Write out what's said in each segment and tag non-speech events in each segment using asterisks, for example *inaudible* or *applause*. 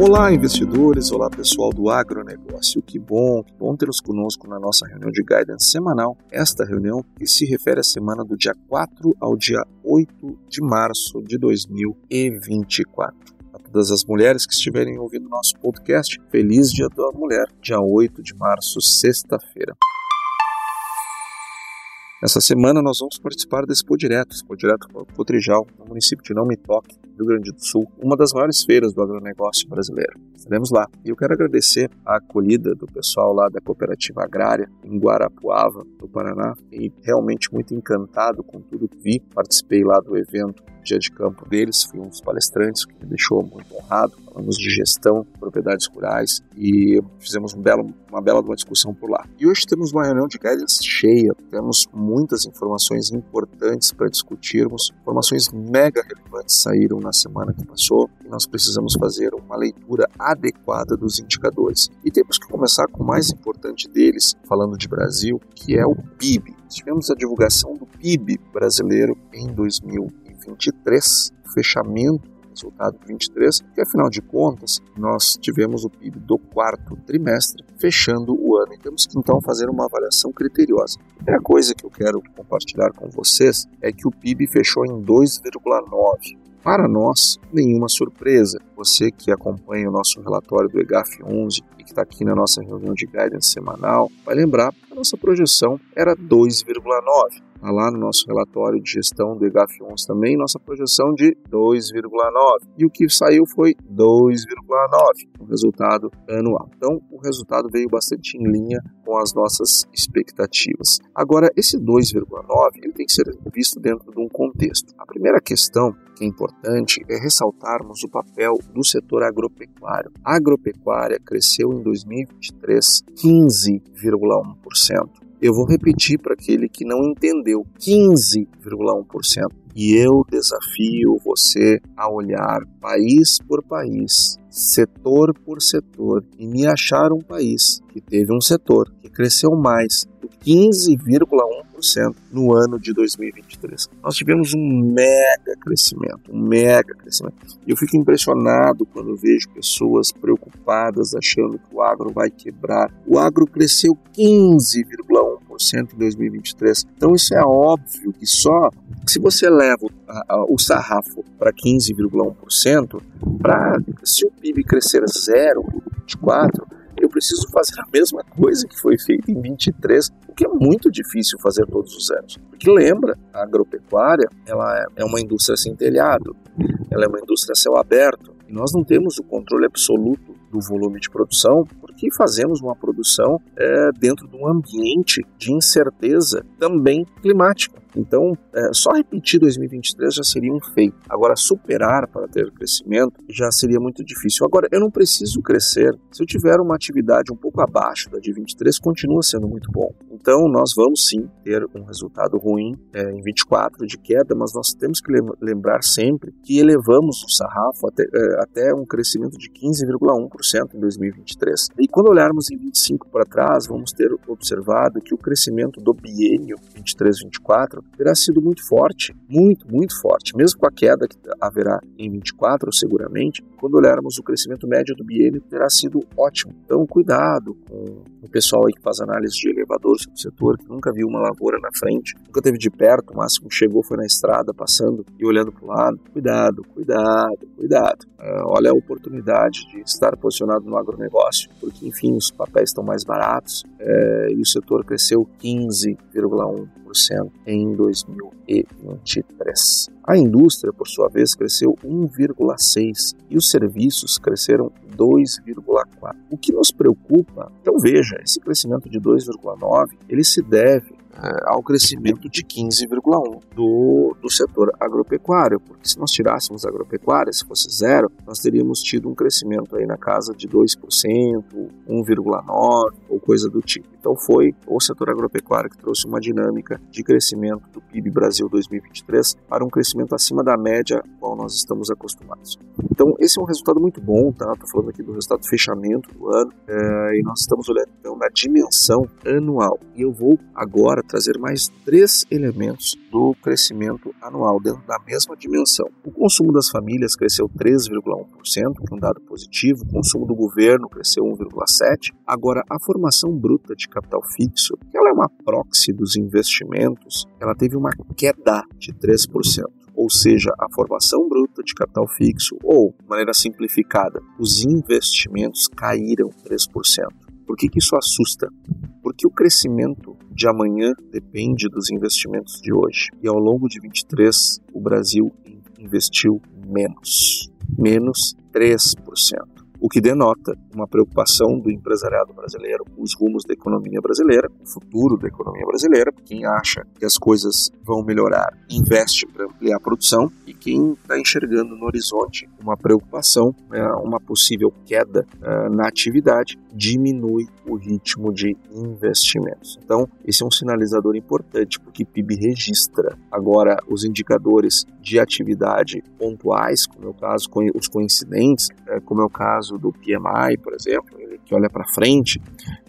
Olá, investidores! Olá, pessoal do agronegócio. Que bom, que bom tê-los conosco na nossa reunião de guidance semanal. Esta reunião que se refere à semana do dia 4 ao dia 8 de março de 2024. A todas as mulheres que estiverem ouvindo nosso podcast, feliz Dia da Mulher, dia 8 de março, sexta-feira. Essa semana nós vamos participar Expo Direto, Expo Direto Cotrijal, no município de Não Me Toque, Rio Grande do Sul, uma das maiores feiras do agronegócio brasileiro. Estaremos lá. E eu quero agradecer a acolhida do pessoal lá da Cooperativa Agrária, em Guarapuava, no Paraná, e realmente muito encantado com tudo que vi. Participei lá do evento dia de campo deles, fui um dos palestrantes que me deixou muito honrado. Falamos de gestão, propriedades rurais e fizemos um belo, uma bela uma discussão por lá. E hoje temos uma reunião de guidance cheia, temos muitas informações importantes para discutirmos, informações mega relevantes saíram na semana que passou e nós precisamos fazer uma leitura adequada dos indicadores. E temos que começar com o mais importante deles, falando de Brasil, que é o PIB. Tivemos a divulgação do PIB brasileiro em 2023, fechamento resultado de 23, que afinal de contas nós tivemos o PIB do quarto trimestre fechando o ano e temos que então fazer uma avaliação criteriosa. A primeira coisa que eu quero compartilhar com vocês é que o PIB fechou em 2,9, para nós, nenhuma surpresa. Você que acompanha o nosso relatório do EGAF 11 e que está aqui na nossa reunião de guidance semanal, vai lembrar que a nossa projeção era 2,9. Está lá no nosso relatório de gestão do EGAF 11 também, nossa projeção de 2,9. E o que saiu foi 2,9, o resultado anual. Então, o resultado veio bastante em linha com as nossas expectativas. Agora, esse 2,9 ele tem que ser visto dentro de um contexto. A primeira questão que é importante é ressaltarmos o papel do setor agropecuário. A agropecuária cresceu em 2023 15,1%. Eu vou repetir para aquele que não entendeu: 15,1%. E eu desafio você a olhar país por país, setor por setor, e me achar um país que teve um setor que cresceu mais 15,1% no ano de 2023. Nós tivemos um mega crescimento, um mega crescimento. Eu fico impressionado quando vejo pessoas preocupadas achando que o agro vai quebrar. O agro cresceu 15,1% em 2023. Então isso é óbvio que só se você leva o sarrafo para 15,1%, para se o PIB crescer 0,24%, eu preciso fazer a mesma coisa que foi feita em 23, o que é muito difícil fazer todos os anos. Porque lembra, a agropecuária ela é uma indústria sem telhado, ela é uma indústria a céu aberto, nós não temos o controle absoluto do volume de produção, porque fazemos uma produção é, dentro de um ambiente de incerteza também climática. Então, é, só repetir 2023 já seria um feito. Agora, superar para ter crescimento já seria muito difícil. Agora, eu não preciso crescer. Se eu tiver uma atividade um pouco abaixo da de 23, continua sendo muito bom. Então, nós vamos sim ter um resultado ruim é, em 24 de queda, mas nós temos que lembrar sempre que elevamos o sarrafo até, é, até um crescimento de 15,1% em 2023. E quando olharmos em 25 para trás, vamos ter observado que o crescimento do biênio 23-24 terá sido muito forte, muito, muito forte, mesmo com a queda que haverá em 24, seguramente, quando olharmos o crescimento médio do biênio, terá sido ótimo. Então, cuidado com o pessoal aí que faz análise de elevadores do setor, que nunca viu uma lavoura na frente, nunca teve de perto, o máximo chegou foi na estrada, passando e olhando para o lado. Cuidado, cuidado, cuidado. Uh, olha a oportunidade de estar posicionado no agronegócio, porque, enfim, os papéis estão mais baratos é, e o setor cresceu 15,1%. Em 2023. A indústria, por sua vez, cresceu 1,6 e os serviços cresceram 2,4. O que nos preocupa, então veja, esse crescimento de 2,9, ele se deve é, ao crescimento de 15,1% do, do setor agropecuário, porque se nós tirássemos a agropecuária, se fosse zero, nós teríamos tido um crescimento aí na casa de 2%, 1,9% ou coisa do tipo. Então foi o setor agropecuário que trouxe uma dinâmica de crescimento do PIB Brasil 2023 para um crescimento acima da média qual nós estamos acostumados. Então esse é um resultado muito bom, tá? Estou falando aqui do resultado fechamento do ano é, e nós estamos olhando então na dimensão anual. E eu vou agora para trazer mais três elementos do crescimento anual dentro da mesma dimensão. O consumo das famílias cresceu 3,1%, que é um dado positivo, o consumo do governo cresceu 1,7%. Agora, a formação bruta de capital fixo, que ela é uma proxy dos investimentos, ela teve uma queda de 3% ou seja, a formação bruta de capital fixo, ou, de maneira simplificada, os investimentos caíram 3%. Por que, que isso assusta? Porque o crescimento de amanhã depende dos investimentos de hoje. E ao longo de 23, o Brasil investiu menos, menos 3% o que denota uma preocupação do empresariado brasileiro com os rumos da economia brasileira, com o futuro da economia brasileira. Quem acha que as coisas vão melhorar, investe para ampliar a produção, e quem está enxergando no horizonte uma preocupação, né, uma possível queda uh, na atividade, diminui o ritmo de investimentos. Então, esse é um sinalizador importante, porque PIB registra. Agora, os indicadores de atividade pontuais, como é o caso, os coincidentes, uh, como é o caso caso do PMI, por exemplo, que olha para frente,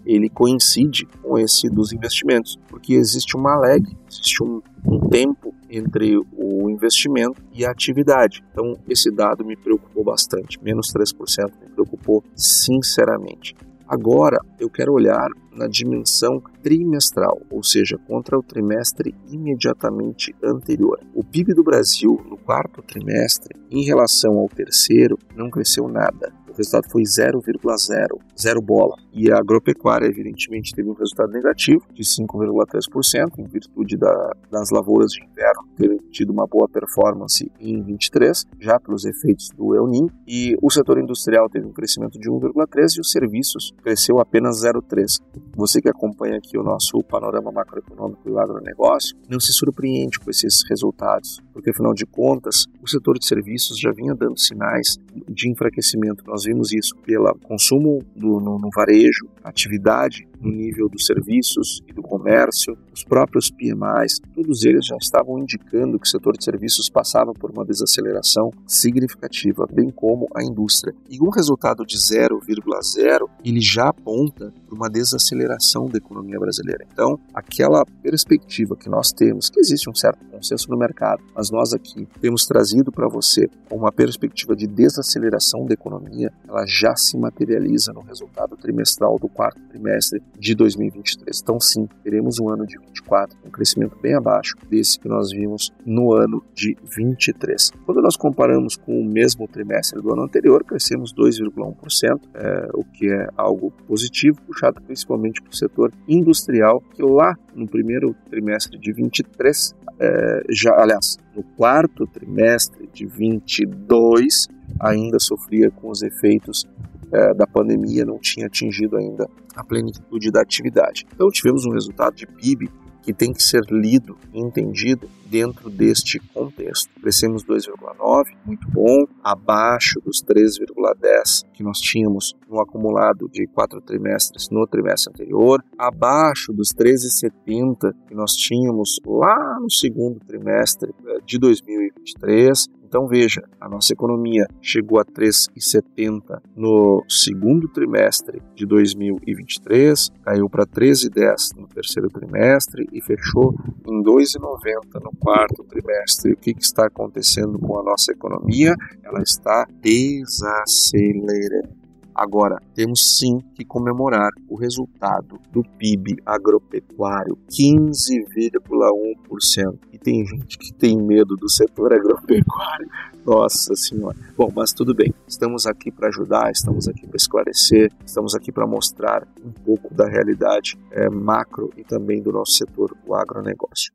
ele coincide com esse dos investimentos, porque existe uma lag, existe um, um tempo entre o investimento e a atividade. Então, esse dado me preocupou bastante, menos 3% me preocupou sinceramente. Agora, eu quero olhar na dimensão trimestral, ou seja, contra o trimestre imediatamente anterior. O PIB do Brasil no quarto trimestre, em relação ao terceiro, não cresceu nada o resultado foi 0,0, zero bola. E a agropecuária, evidentemente, teve um resultado negativo de 5,3%, em virtude da, das lavouras de inverno terem tido uma boa performance em 23, já pelos efeitos do El Niño. E o setor industrial teve um crescimento de 1,3% e os serviços cresceu apenas 0,3%. Você que acompanha aqui o nosso panorama macroeconômico e o agronegócio, não se surpreende com esses resultados, porque afinal de contas, o setor de serviços já vinha dando sinais de enfraquecimento. Nós vimos isso pelo consumo do, no, no varejo, atividade no nível dos serviços e do comércio, os próprios PMIs, todos eles já estavam indicando que o setor de serviços passava por uma desaceleração significativa, bem como a indústria. E um resultado de 0,0 ele já aponta para uma desaceleração da economia brasileira. Então, aquela perspectiva que nós temos, que existe um certo consenso no mercado, mas nós aqui temos trazido para você uma perspectiva de desaceleração da economia, ela já se materializa no resultado trimestral do quarto trimestre de 2023. Então, sim, teremos um ano de 24 com um crescimento bem abaixo desse que nós vimos no ano de 23. Quando nós comparamos com o mesmo trimestre do ano anterior, crescemos 2,1%, é, o que é algo positivo, puxado principalmente para o setor industrial, que lá no primeiro trimestre de 23, é, já, aliás, no quarto trimestre de 22, ainda sofria com os efeitos é, da pandemia, não tinha atingido ainda a plenitude da atividade. Então tivemos um resultado de PIB que tem que ser lido e entendido dentro deste contexto. Crescemos 2,9, muito bom, abaixo dos 3,10 que nós tínhamos no acumulado de quatro trimestres no trimestre anterior, abaixo dos 13,70 que nós tínhamos lá no segundo trimestre eh, de 2023 então veja, a nossa economia chegou a 3,70 no segundo trimestre de 2023, caiu para 13,10 no terceiro trimestre e fechou em 2,90 no quarto trimestre. O que, que está acontecendo com a nossa economia? Ela está desacelerando Agora, temos sim que comemorar o resultado do PIB agropecuário, 15,1%. E tem gente que tem medo do setor agropecuário. Nossa Senhora. Bom, mas tudo bem. Estamos aqui para ajudar, estamos aqui para esclarecer, estamos aqui para mostrar um pouco da realidade é, macro e também do nosso setor, o agronegócio.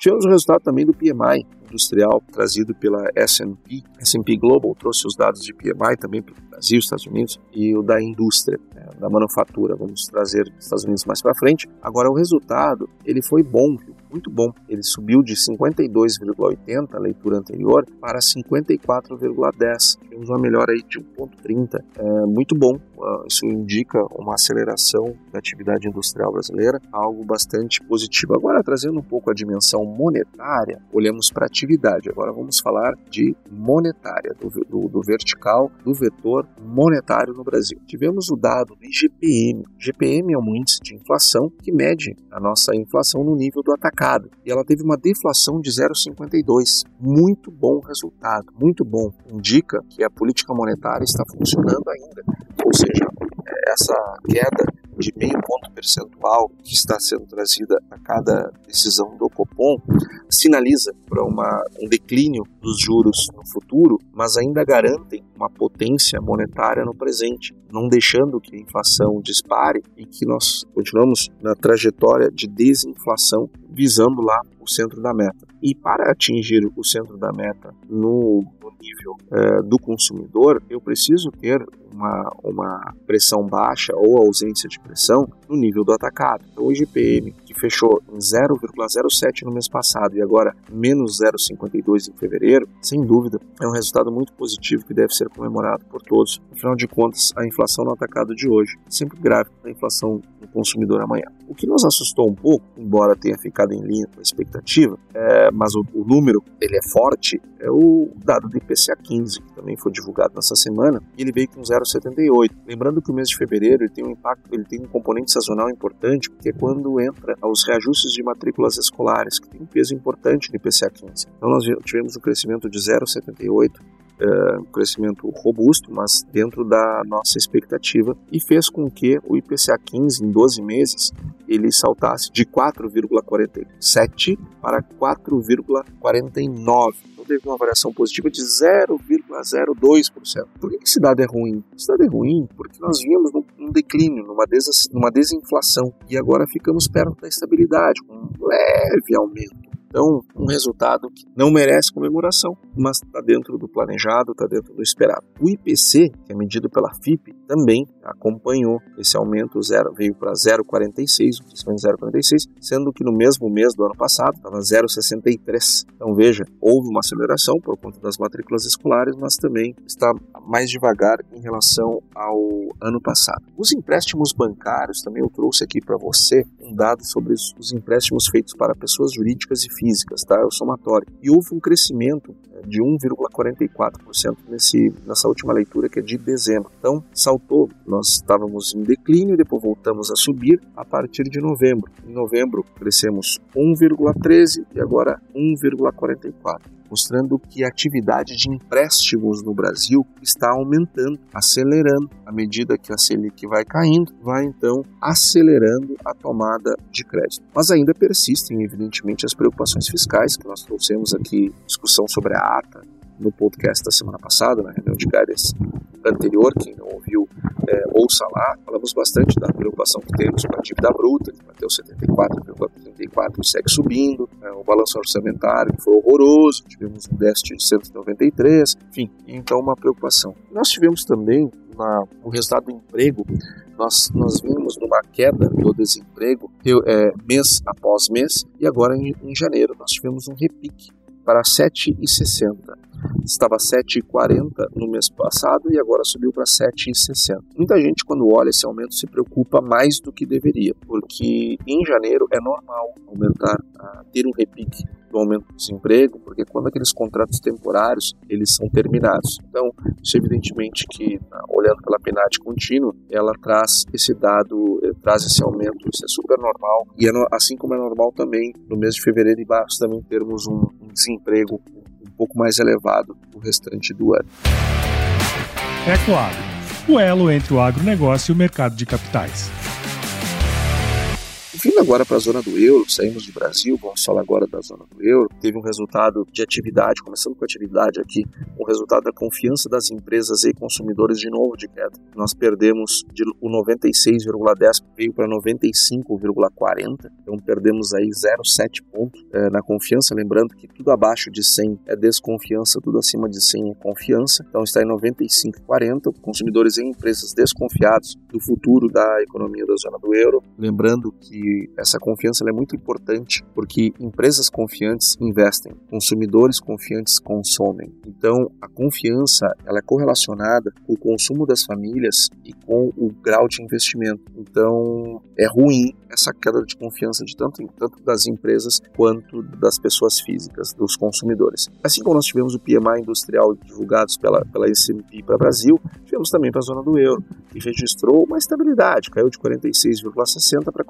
Tivemos o resultado também do PMI industrial trazido pela S&P. S&P Global trouxe os dados de PMI também para o Brasil, Estados Unidos e o da indústria, né, da manufatura. Vamos trazer Estados Unidos mais para frente. Agora o resultado ele foi bom, muito bom. Ele subiu de 52,80 a leitura anterior para 54,10. Temos uma melhora aí de 1,30. É muito bom. Ah, isso indica uma aceleração da atividade industrial brasileira, algo bastante positivo. Agora, trazendo um pouco a dimensão monetária, olhamos para atividade. Agora vamos falar de monetária, do, do, do vertical, do vetor monetário no Brasil. Tivemos o dado do IGPM. IGPM é um índice de inflação que mede a nossa inflação no nível do atacado e ela teve uma deflação de 0,52. Muito bom resultado, muito bom. Indica que a política monetária está funcionando ainda. Ou seja, essa queda de meio ponto percentual que está sendo trazida a cada decisão do Copom sinaliza para um declínio dos juros no futuro, mas ainda garantem uma potência monetária no presente, não deixando que a inflação dispare e que nós continuamos na trajetória de desinflação visando lá o centro da meta. E para atingir o centro da meta no nível é, do consumidor, eu preciso ter uma, uma pressão baixa ou ausência de pressão no nível do atacado. Então, o IGPM, que fechou em 0,07 no mês passado e agora menos 0,52 em fevereiro, sem dúvida, é um resultado muito positivo que deve ser comemorado por todos. Afinal de contas, a inflação no atacado de hoje é sempre grave a inflação do consumidor amanhã. O que nos assustou um pouco, embora tenha ficado em linha com a expectativa, é, mas o, o número ele é forte, é o dado do IPCA 15, que também foi divulgado nessa semana, e ele veio com 0,78. Lembrando que o mês de fevereiro ele tem um impacto, ele tem um componente sazonal importante, porque é quando entra os reajustes de matrículas escolares, que tem um peso importante no IPCA 15. Então nós tivemos um crescimento de 0,78 uh, um crescimento robusto, mas dentro da nossa expectativa, e fez com que o IPCA 15 em 12 meses ele saltasse de 4,47 para 4,49 então, teve uma variação positiva de 0,02%. Por que esse dado é ruim? Esse dado é ruim porque nós vimos um declínio, numa, des numa desinflação, e agora ficamos perto da estabilidade, com um leve aumento. Então, um resultado que não merece comemoração, mas está dentro do planejado, está dentro do esperado. O IPC, que é medido pela FIP, também acompanhou esse aumento, zero, veio para 0,46, o crescimento 0,46, sendo que no mesmo mês do ano passado estava 0,63. Então, veja, houve uma aceleração por conta das matrículas escolares, mas também está mais devagar em relação ao ano passado. Os empréstimos bancários, também eu trouxe aqui para você um dado sobre os empréstimos feitos para pessoas jurídicas e físicas, tá? É o somatório. E houve um crescimento é, de 1,44% nesse, nessa última leitura, que é de dezembro. Então, saltou, nós estávamos em declínio, depois voltamos a subir a partir de novembro. Em novembro, crescemos 1,13% e agora 1,44% mostrando que a atividade de empréstimos no Brasil está aumentando, acelerando. À medida que a Selic vai caindo, vai então acelerando a tomada de crédito. Mas ainda persistem, evidentemente, as preocupações fiscais que nós trouxemos aqui, discussão sobre a ata no podcast da semana passada, na reunião de guidance anterior, quem não ouviu, é, ouça lá. Falamos bastante da preocupação que temos com a dívida bruta, que bateu 74,34 e segue subindo, é, o balanço orçamentário que foi horroroso, tivemos um déficit de 193, enfim, então uma preocupação. Nós tivemos também na, o resultado do emprego, nós, nós vimos numa queda do desemprego é, mês após mês, e agora em, em janeiro nós tivemos um repique para 7,60 estava 7,40 no mês passado e agora subiu para 7,60. Muita gente, quando olha esse aumento, se preocupa mais do que deveria, porque em janeiro é normal aumentar, ter um repique do aumento do desemprego, porque quando aqueles contratos temporários eles são terminados. Então, isso evidentemente que, olhando pela PNAD contínua, ela traz esse dado, eh, traz esse aumento, isso é super normal. E é no, assim como é normal também, no mês de fevereiro e março também termos um, um desemprego pouco mais elevado o restante do ano. Ecoagro, o elo entre o agronegócio e o mercado de capitais. Vindo agora para a zona do euro, saímos do Brasil, vamos falar agora da zona do euro. Teve um resultado de atividade, começando com atividade aqui, um resultado da confiança das empresas e consumidores de novo de queda. Nós perdemos de, o 96,10 veio para 95,40, então perdemos aí 0,7 pontos é, na confiança. Lembrando que tudo abaixo de 100 é desconfiança, tudo acima de 100 é confiança. Então está em 95,40. Consumidores e empresas desconfiados do futuro da economia da zona do euro. Lembrando que essa confiança é muito importante porque empresas confiantes investem, consumidores confiantes consomem. Então, a confiança ela é correlacionada com o consumo das famílias e com o grau de investimento. Então, é ruim essa queda de confiança de tanto, tanto das empresas quanto das pessoas físicas, dos consumidores. Assim como nós tivemos o PMI industrial divulgados pela, pela S&P para Brasil, tivemos também para a zona do euro, que registrou uma estabilidade, caiu de 46,60 para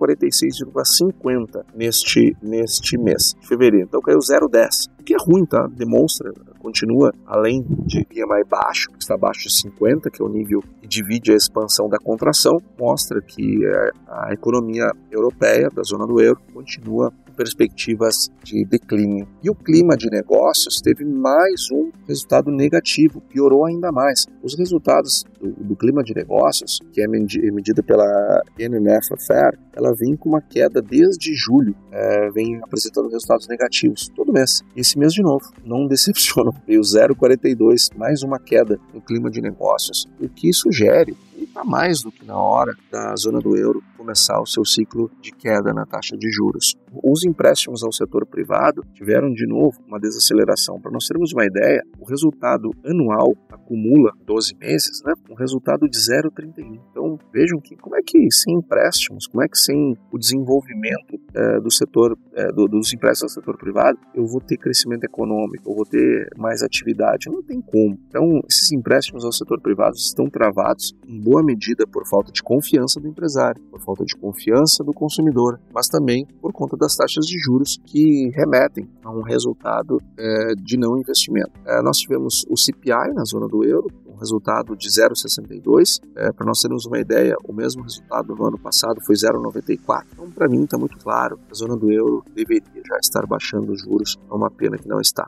46,50 neste, neste mês de fevereiro. Então caiu 0,10, o que é ruim, tá? Demonstra, continua além de PMI baixo, que está abaixo de 50, que é o nível que divide a expansão da contração, mostra que é, a economia europeia, da zona do euro, continua perspectivas de declínio. E o clima de negócios teve mais um resultado negativo, piorou ainda mais. Os resultados do, do clima de negócios, que é medida pela NMF Affair, ela vem com uma queda desde julho, é, vem apresentando resultados negativos todo mês. Esse mês de novo, *laughs* não decepcionam, veio 0,42, mais uma queda no clima de negócios, o que sugere está mais do que na hora da zona do euro começar o seu ciclo de queda na taxa de juros. Os empréstimos ao setor privado tiveram de novo uma desaceleração. Para nós termos uma ideia, o resultado anual acumula 12 meses, né, um resultado de 0,31. Então vejam que como é que sem empréstimos, como é que sem o desenvolvimento é, do setor é, do, dos empréstimos ao setor privado, eu vou ter crescimento econômico, eu vou ter mais atividade. Não tem como. Então esses empréstimos ao setor privado estão travados em boa medida por falta de confiança do empresário, por falta de confiança do consumidor, mas também por conta das taxas de juros que remetem a um resultado é, de não investimento. É, nós tivemos o CPI na zona do euro, um resultado de 0,62. É, para nós termos uma ideia, o mesmo resultado no ano passado foi 0,94. Então, para mim, está muito claro, a zona do euro deveria já estar baixando os juros, é uma pena que não está.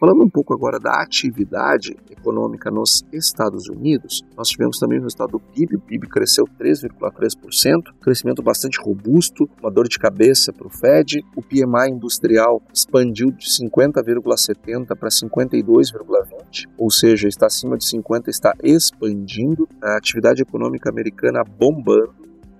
Falando um pouco agora da atividade econômica nos Estados Unidos, nós tivemos também o resultado do PIB. O PIB cresceu 3,3%, crescimento bastante robusto, uma dor de cabeça para o Fed. O PMI industrial expandiu de 50,70 para 52,20, ou seja, está acima de 50, está expandindo. A atividade econômica americana bombando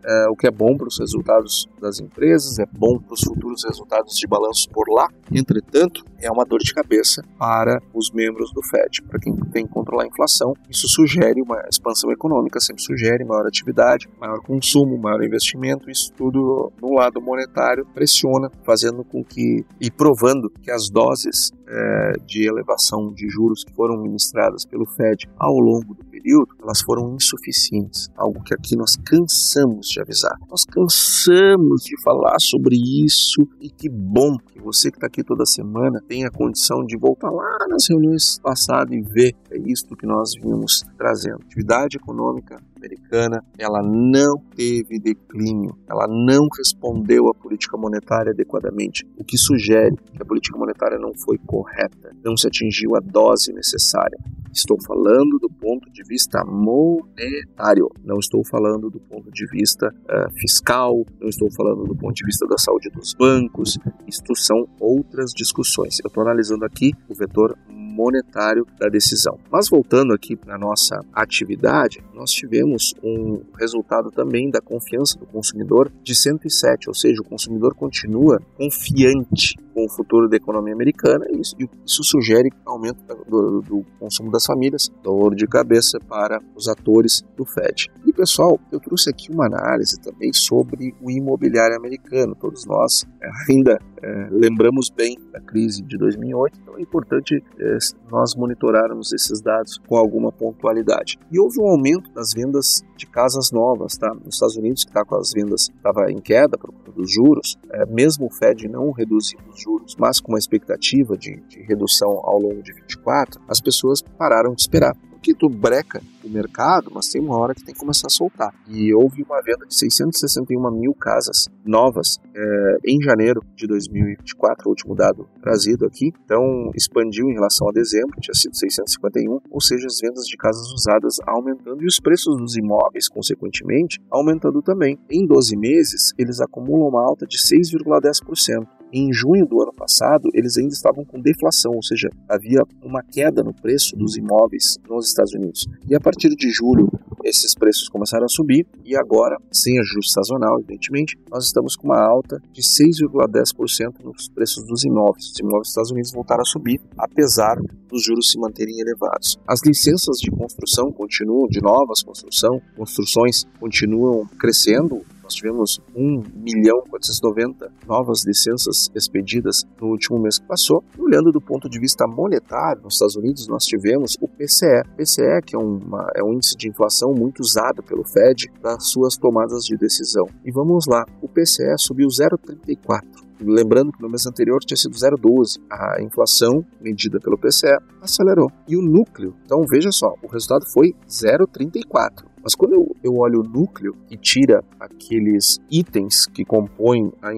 é, o que é bom para os resultados das empresas, é bom para os futuros resultados de balanço por lá. Entretanto, é uma dor de cabeça para os membros do FED, para quem tem que controlar a inflação. Isso sugere uma expansão econômica, sempre sugere maior atividade, maior consumo, maior investimento. Isso tudo no lado monetário pressiona, fazendo com que e provando que as doses é, de elevação de juros que foram ministradas pelo Fed ao longo do período, elas foram insuficientes, algo que aqui nós cansamos de avisar. Nós cansamos de falar sobre isso e que bom que você que está aqui toda semana tem a condição de voltar lá nas reuniões passadas e ver é isto que nós vimos trazendo. Atividade econômica americana, ela não teve declínio, ela não respondeu à política monetária adequadamente, o que sugere que a política monetária não foi correta, não se atingiu a dose necessária. Estou falando do ponto de vista monetário, não estou falando do ponto de vista uh, fiscal, não estou falando do ponto de vista da saúde dos bancos. Isto são outras discussões. Eu estou analisando aqui o vetor monetário da decisão. Mas voltando aqui para a nossa atividade, nós tivemos um resultado também da confiança do consumidor de 107, ou seja, o consumidor continua confiante com o futuro da economia americana e isso, isso sugere aumento do, do, consumo das famílias, dor de cabeça para os atores do Fed. E pessoal, eu trouxe aqui uma análise também sobre o imobiliário americano. Todos nós ainda é, lembramos bem da crise de 2008, então é importante é, nós monitorarmos esses dados com alguma pontualidade. E houve um aumento das vendas de casas novas, tá? Nos Estados Unidos, que está com as vendas estava em queda por conta dos juros, é, mesmo o Fed não reduzindo os juros, mas com uma expectativa de, de redução ao longo de 24, as pessoas pararam de esperar que tu breca o mercado, mas tem uma hora que tem que começar a soltar. E houve uma venda de 661 mil casas novas é, em janeiro de 2024, o último dado trazido aqui. Então, expandiu em relação a dezembro, tinha sido 651, ou seja, as vendas de casas usadas aumentando e os preços dos imóveis, consequentemente, aumentando também. Em 12 meses, eles acumulam uma alta de 6,10%. Em junho do ano passado, eles ainda estavam com deflação, ou seja, havia uma queda no preço dos imóveis nos Estados Unidos. E a partir de julho, esses preços começaram a subir e agora, sem ajuste sazonal, evidentemente, nós estamos com uma alta de 6,10% nos preços dos imóveis. Os imóveis dos Estados Unidos voltaram a subir, apesar dos juros se manterem elevados. As licenças de construção continuam, de novas construção, construções continuam crescendo, nós tivemos 1 milhão 490 novas licenças expedidas no último mês que passou. E olhando do ponto de vista monetário, nos Estados Unidos nós tivemos o PCE. PCE, que é, uma, é um índice de inflação muito usado pelo Fed nas suas tomadas de decisão. E vamos lá, o PCE subiu 0,34 Lembrando que no mês anterior tinha sido 0,12. A inflação medida pelo PCE acelerou. E o núcleo, então veja só, o resultado foi 0,34. Mas quando eu, eu olho o núcleo e tira aqueles itens que compõem a,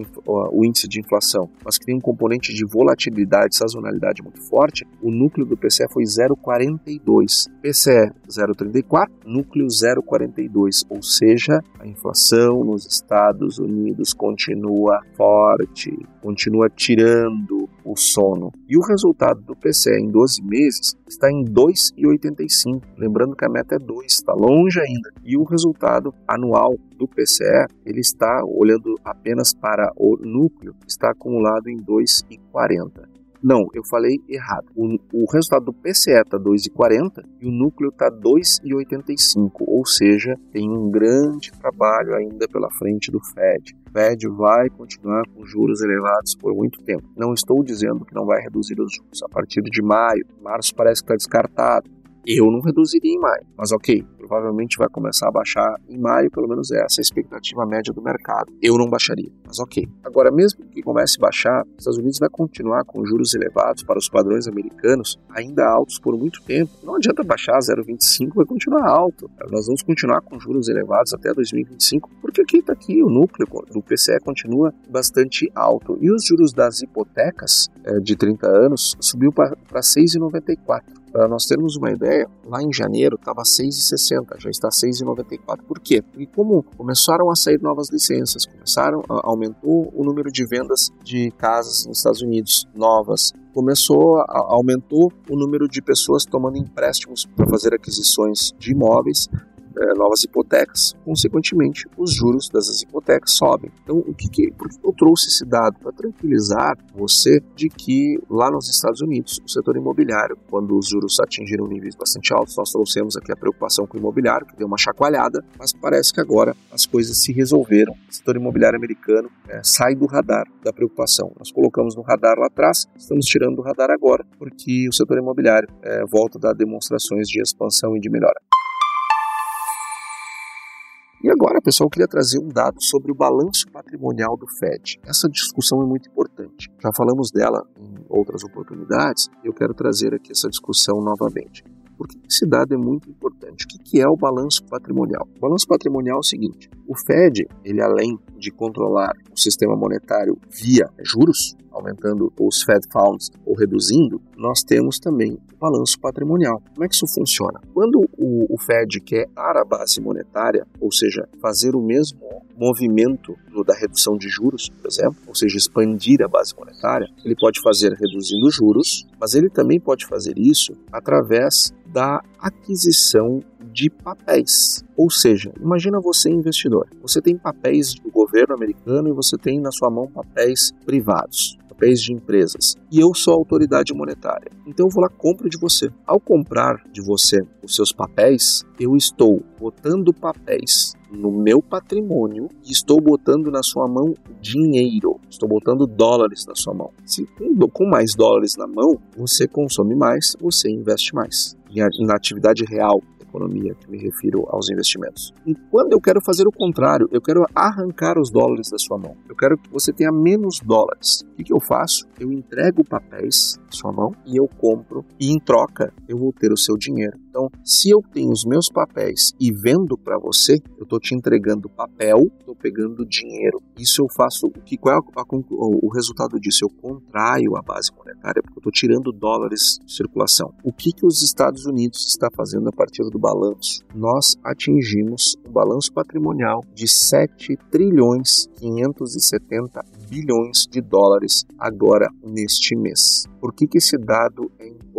o índice de inflação, mas que tem um componente de volatilidade, sazonalidade muito forte, o núcleo do PCE foi 0,42. PCE 0,34, núcleo 0,42. Ou seja, a inflação nos Estados Unidos continua forte, continua tirando o sono. E o resultado do PCE em 12 meses está em 2,85. Lembrando que a meta é 2, está longe ainda. E o resultado anual do PCE, ele está olhando apenas para o núcleo, está acumulado em 2,40. Não, eu falei errado. O, o resultado do PCE está 2,40 e o núcleo está 2,85, ou seja, tem um grande trabalho ainda pela frente do Fed. O Fed vai continuar com juros elevados por muito tempo. Não estou dizendo que não vai reduzir os juros. A partir de maio, março parece que está descartado. Eu não reduziria em maio, mas ok, provavelmente vai começar a baixar em maio, pelo menos é essa é a expectativa média do mercado. Eu não baixaria, mas ok. Agora, mesmo que comece a baixar, os Estados Unidos vai continuar com juros elevados para os padrões americanos, ainda altos por muito tempo. Não adianta baixar 0,25, vai continuar alto. Nós vamos continuar com juros elevados até 2025, porque aqui está aqui o núcleo do PCE continua bastante alto. E os juros das hipotecas é, de 30 anos subiu para 6,94. Para nós termos uma ideia, lá em janeiro estava 6,60, já está 6,94. Por quê? Porque como começaram a sair novas licenças, começaram, aumentou o número de vendas de casas nos Estados Unidos novas, começou, a, aumentou o número de pessoas tomando empréstimos para fazer aquisições de imóveis, é, novas hipotecas, consequentemente, os juros dessas hipotecas sobem. Então, o que, que por que eu trouxe esse dado? Para tranquilizar você de que lá nos Estados Unidos, o setor imobiliário, quando os juros atingiram níveis bastante altos, nós trouxemos aqui a preocupação com o imobiliário, que deu uma chacoalhada, mas parece que agora as coisas se resolveram. O setor imobiliário americano é, sai do radar da preocupação. Nós colocamos no radar lá atrás, estamos tirando do radar agora, porque o setor imobiliário é, volta a dar demonstrações de expansão e de melhora. E agora, pessoal, eu queria trazer um dado sobre o balanço patrimonial do FED. Essa discussão é muito importante. Já falamos dela em outras oportunidades e eu quero trazer aqui essa discussão novamente. Por que esse dado é muito importante? O que é o balanço patrimonial? O balanço patrimonial é o seguinte: o Fed, ele além de controlar o sistema monetário via juros, aumentando os Fed Funds ou reduzindo, nós temos também o balanço patrimonial. Como é que isso funciona? Quando o, o Fed quer a base monetária, ou seja, fazer o mesmo movimento no, da redução de juros, por exemplo, ou seja, expandir a base monetária, ele pode fazer reduzindo os juros, mas ele também pode fazer isso através da aquisição de papéis. Ou seja, imagina você investidor. Você tem papéis do governo americano e você tem na sua mão papéis privados papéis de empresas e eu sou a autoridade monetária. Então eu vou lá compro de você. Ao comprar de você os seus papéis, eu estou botando papéis no meu patrimônio e estou botando na sua mão dinheiro. estou botando dólares na sua mão. Se com mais dólares na mão, você consome mais, você investe mais na atividade real economia, que me refiro aos investimentos. E quando eu quero fazer o contrário, eu quero arrancar os dólares da sua mão. Eu quero que você tenha menos dólares. O que, que eu faço? Eu entrego papéis na sua mão e eu compro, e em troca eu vou ter o seu dinheiro. Então, se eu tenho os meus papéis e vendo para você, eu estou te entregando papel, estou pegando dinheiro. Isso eu faço. Que, qual é a, a, o resultado disso? Eu contraio a base monetária porque eu estou tirando dólares de circulação. O que, que os Estados Unidos está fazendo a partir do balanço? Nós atingimos um balanço patrimonial de 7 trilhões 570 bilhões de dólares agora neste mês. Por que, que esse dado é importante?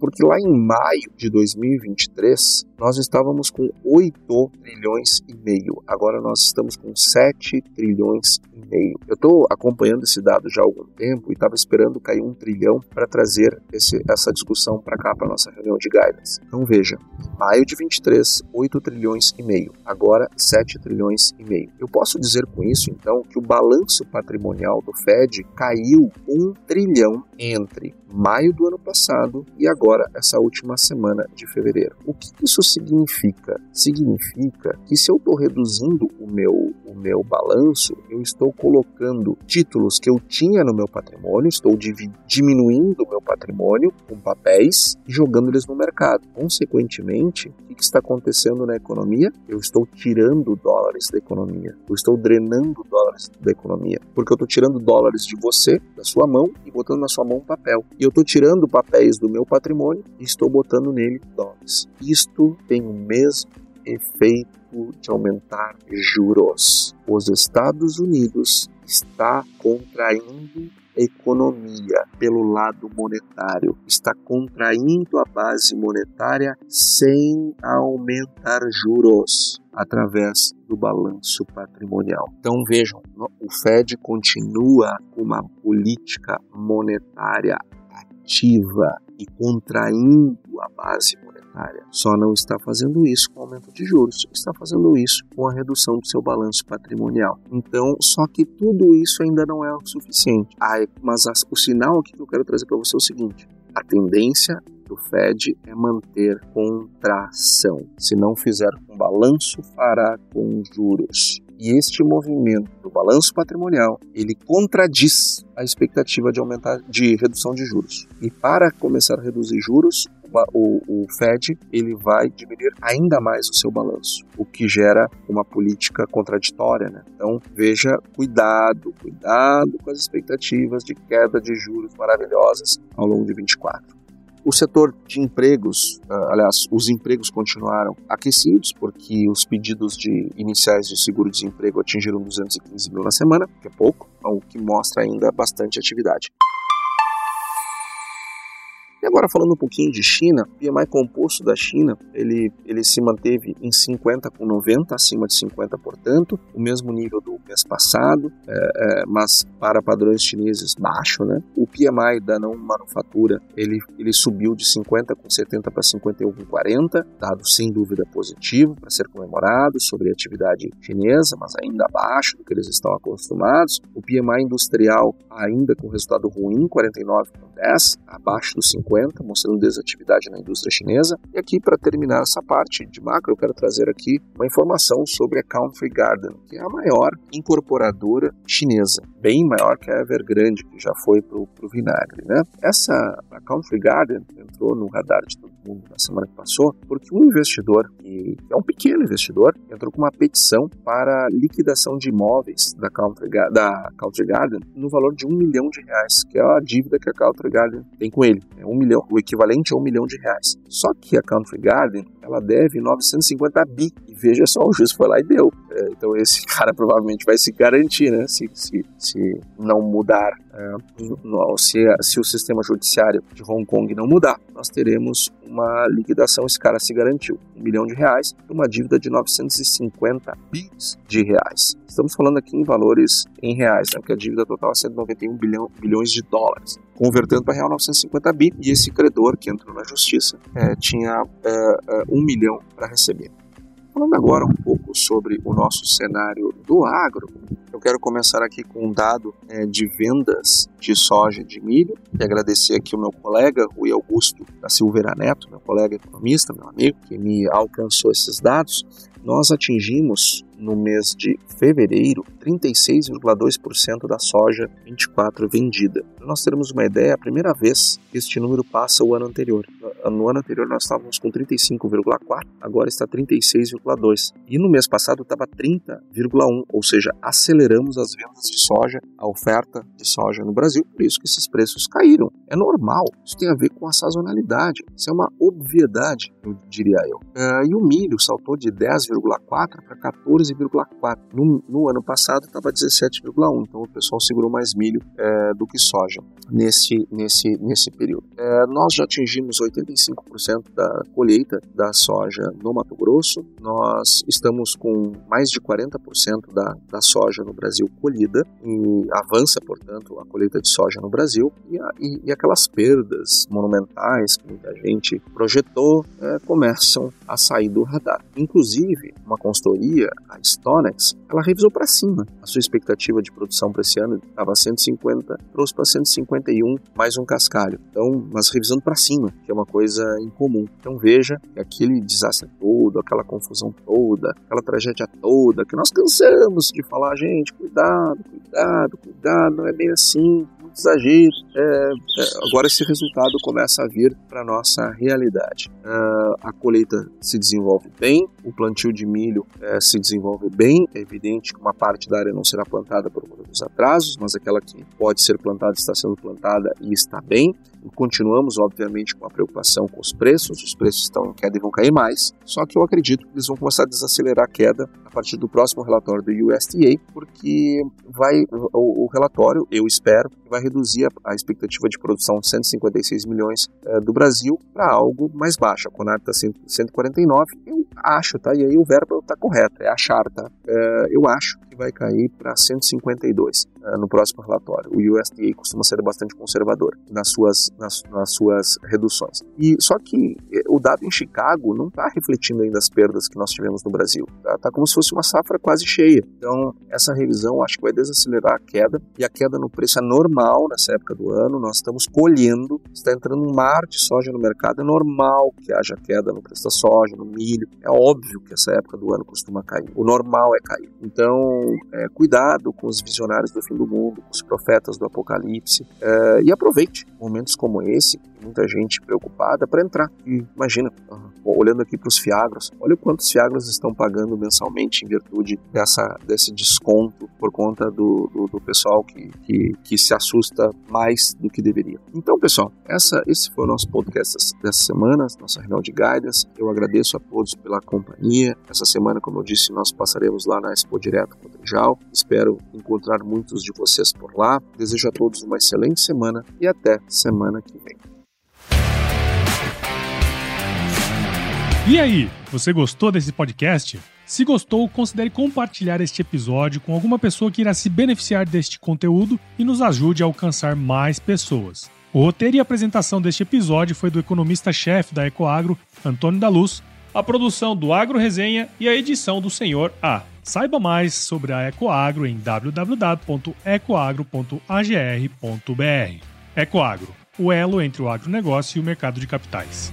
Porque lá em maio de 2023, nós estávamos com 8 trilhões e meio. Agora nós estamos com 7 trilhões e meio. Eu estou acompanhando esse dado já há algum tempo e estava esperando cair um trilhão para trazer esse, essa discussão para cá, para nossa reunião de guidance. Então veja, maio de 23, 8 trilhões e meio. Agora 7 trilhões e meio. Eu posso dizer com isso, então, que o balanço patrimonial do Fed caiu um trilhão entre maio do ano passado e agora essa última semana de fevereiro. O que isso significa? Significa que se eu estou reduzindo o meu, o meu balanço, eu estou colocando títulos que eu tinha no meu patrimônio, estou diminuindo o meu patrimônio com papéis e jogando eles no mercado. Consequentemente, o que está acontecendo na economia? Eu estou tirando dólares da economia, eu estou drenando dólares da economia, porque eu estou tirando dólares de você, da sua mão, e botando na sua mão um papel. E eu estou tirando papéis do meu patrimônio e estou botando nele dólares. Isto tem o mesmo efeito de aumentar juros. Os Estados Unidos está contraindo economia pelo lado monetário, está contraindo a base monetária sem aumentar juros através do balanço patrimonial. Então vejam, o Fed continua com uma política monetária ativa e contraindo a base monetária. Só não está fazendo isso com aumento de juros, está fazendo isso com a redução do seu balanço patrimonial. Então, só que tudo isso ainda não é o suficiente. Mas o sinal aqui que eu quero trazer para você é o seguinte: a tendência do Fed é manter contração. Se não fizer com balanço, fará com juros. E este movimento do balanço patrimonial, ele contradiz a expectativa de aumentar de redução de juros. E para começar a reduzir juros, o, o, Fed ele vai diminuir ainda mais o seu balanço, o que gera uma política contraditória. Né? Então veja, cuidado, cuidado com as expectativas de queda de juros maravilhosas ao longo de 24. O setor de empregos, ah, aliás, os empregos continuaram aquecidos, porque os pedidos de iniciais de seguro-desemprego atingiram 215 mil na semana, que é pouco, o que mostra ainda bastante atividade. E agora falando um pouquinho de China, o PMI composto da China, ele, ele se manteve em 50 com 90, acima de 50, portanto, o mesmo nível do mês passado, é, é, mas para padrões chineses baixo, né? O PMI da não manufatura, ele, ele subiu de 50 com 70 para 51 com 40, dado sem dúvida positivo para ser comemorado sobre a atividade chinesa, mas ainda abaixo do que eles estão acostumados. O PMI industrial ainda com resultado ruim, 49 com 10, abaixo dos 50 50, mostrando desatividade na indústria chinesa. E aqui, para terminar essa parte de macro, eu quero trazer aqui uma informação sobre a Country Garden, que é a maior incorporadora chinesa, bem maior que a Evergrande, que já foi para o vinagre. Né? Essa a Country Garden entrou no radar de na semana que passou, porque um investidor, que é um pequeno investidor, entrou com uma petição para liquidação de imóveis da Country, da Country Garden no valor de um milhão de reais, que é a dívida que a Country Garden tem com ele. É um milhão, o equivalente a um milhão de reais. Só que a Country Garden, ela deve 950 bi. E veja só, o juiz foi lá e deu. É, então esse *laughs* cara provavelmente vai se garantir, né? Se, se, se não mudar, é, se, se o sistema judiciário de Hong Kong não mudar, nós teremos uma liquidação. Esse cara se garantiu milhão de reais, uma dívida de 950 bis de reais. Estamos falando aqui em valores em reais, né? porque a dívida total é 191 bilhão, bilhões de dólares. Convertendo para real 950 bi, e esse credor que entrou na justiça é, tinha é, é, um milhão para receber. Falando agora um pouco sobre o nosso cenário do agro, eu quero começar aqui com um dado é, de vendas de soja e de milho e agradecer aqui o meu colega Rui Augusto da Silveira Neto, meu colega economista, meu amigo, que me alcançou esses dados. Nós atingimos no mês de fevereiro 36,2% da soja 24 vendida. Para nós termos uma ideia, é a primeira vez que este número passa o ano anterior. No ano anterior nós estávamos com 35,4, agora está 36,2. E no mês passado estava 30,1, ou seja, aceleramos as vendas de soja, a oferta de soja no Brasil, por isso que esses preços caíram. É normal, isso tem a ver com a sazonalidade, isso é uma obviedade, eu diria eu. Uh, e o milho saltou de 10,4 para 14 12,4. No, no, ano passado estava 17,1, então o pessoal segurou mais milho é, do que soja nesse, nesse, nesse período. É, nós já atingimos 85% da colheita da soja no Mato Grosso, nós estamos com mais de 40% da, da soja no Brasil colhida e avança, portanto, a colheita de soja no Brasil e, a, e, e aquelas perdas monumentais que muita gente projetou é, começam a sair do radar. Inclusive, uma consultoria, a Stonex, ela revisou para cima. A sua expectativa de produção para esse ano estava 150, trouxe para 151, mais um cascalho. Então, mas revisando para cima, que é uma coisa incomum. Então veja que aquele desastre todo, aquela confusão toda, aquela tragédia toda, que nós cansamos de falar, gente, cuidado, cuidado, cuidado, não é bem assim, muitos exageros. É, é, agora esse resultado começa a vir para nossa realidade. Uh, a colheita se desenvolve bem, o plantio de milho uh, se desenvolve bem. É evidente que uma parte da área não será plantada por conta dos atrasos, mas aquela que pode ser plantada está sendo plantada e está bem. Continuamos, obviamente, com a preocupação com os preços. Os preços estão em queda e vão cair mais. Só que eu acredito que eles vão começar a desacelerar a queda a partir do próximo relatório do USDA, porque vai o, o relatório, eu espero, vai reduzir a, a, expectativa de produção de 156 milhões é, do Brasil para algo mais baixo. A Conab está 149. Eu acho, tá? E aí o verbo está correto, é achar, tá? É, eu acho vai cair para 152 é, no próximo relatório. O USDA costuma ser bastante conservador nas suas, nas, nas suas reduções. E só que é, o dado em Chicago não está refletindo ainda as perdas que nós tivemos no Brasil. Tá? tá como se fosse uma safra quase cheia. Então, essa revisão acho que vai desacelerar a queda, e a queda no preço é normal nessa época do ano, nós estamos colhendo, está entrando um mar de soja no mercado, é normal que haja queda no preço da soja, no milho, é óbvio que essa época do ano costuma cair, o normal é cair. Então, é, cuidado com os visionários do fim do mundo, com os profetas do apocalipse, é, e aproveite momentos como esse, muita gente preocupada para entrar. E imagina, olhando aqui para os Fiagros, olha quantos Fiagros estão pagando mensalmente em virtude dessa, desse desconto por conta do, do, do pessoal que, que, que, se assusta mais do que deveria. Então, pessoal, essa, esse foi o nosso podcast dessa semana, nossa reunião de guidance. Eu agradeço a todos pela companhia. Essa semana, como eu disse, nós passaremos lá na Expo Direto Trijal. Espero encontrar muitos de vocês por lá. Desejo a todos uma excelente semana e até semana que vem. E aí, você gostou desse podcast? Se gostou, considere compartilhar este episódio com alguma pessoa que irá se beneficiar deste conteúdo e nos ajude a alcançar mais pessoas. O roteiro e apresentação deste episódio foi do economista-chefe da Ecoagro, Antônio da Luz, a produção do Agro Resenha e a edição do Senhor A. Saiba mais sobre a Ecoagro em www.ecoagro.agr.br. Ecoagro, o elo entre o agronegócio e o mercado de capitais.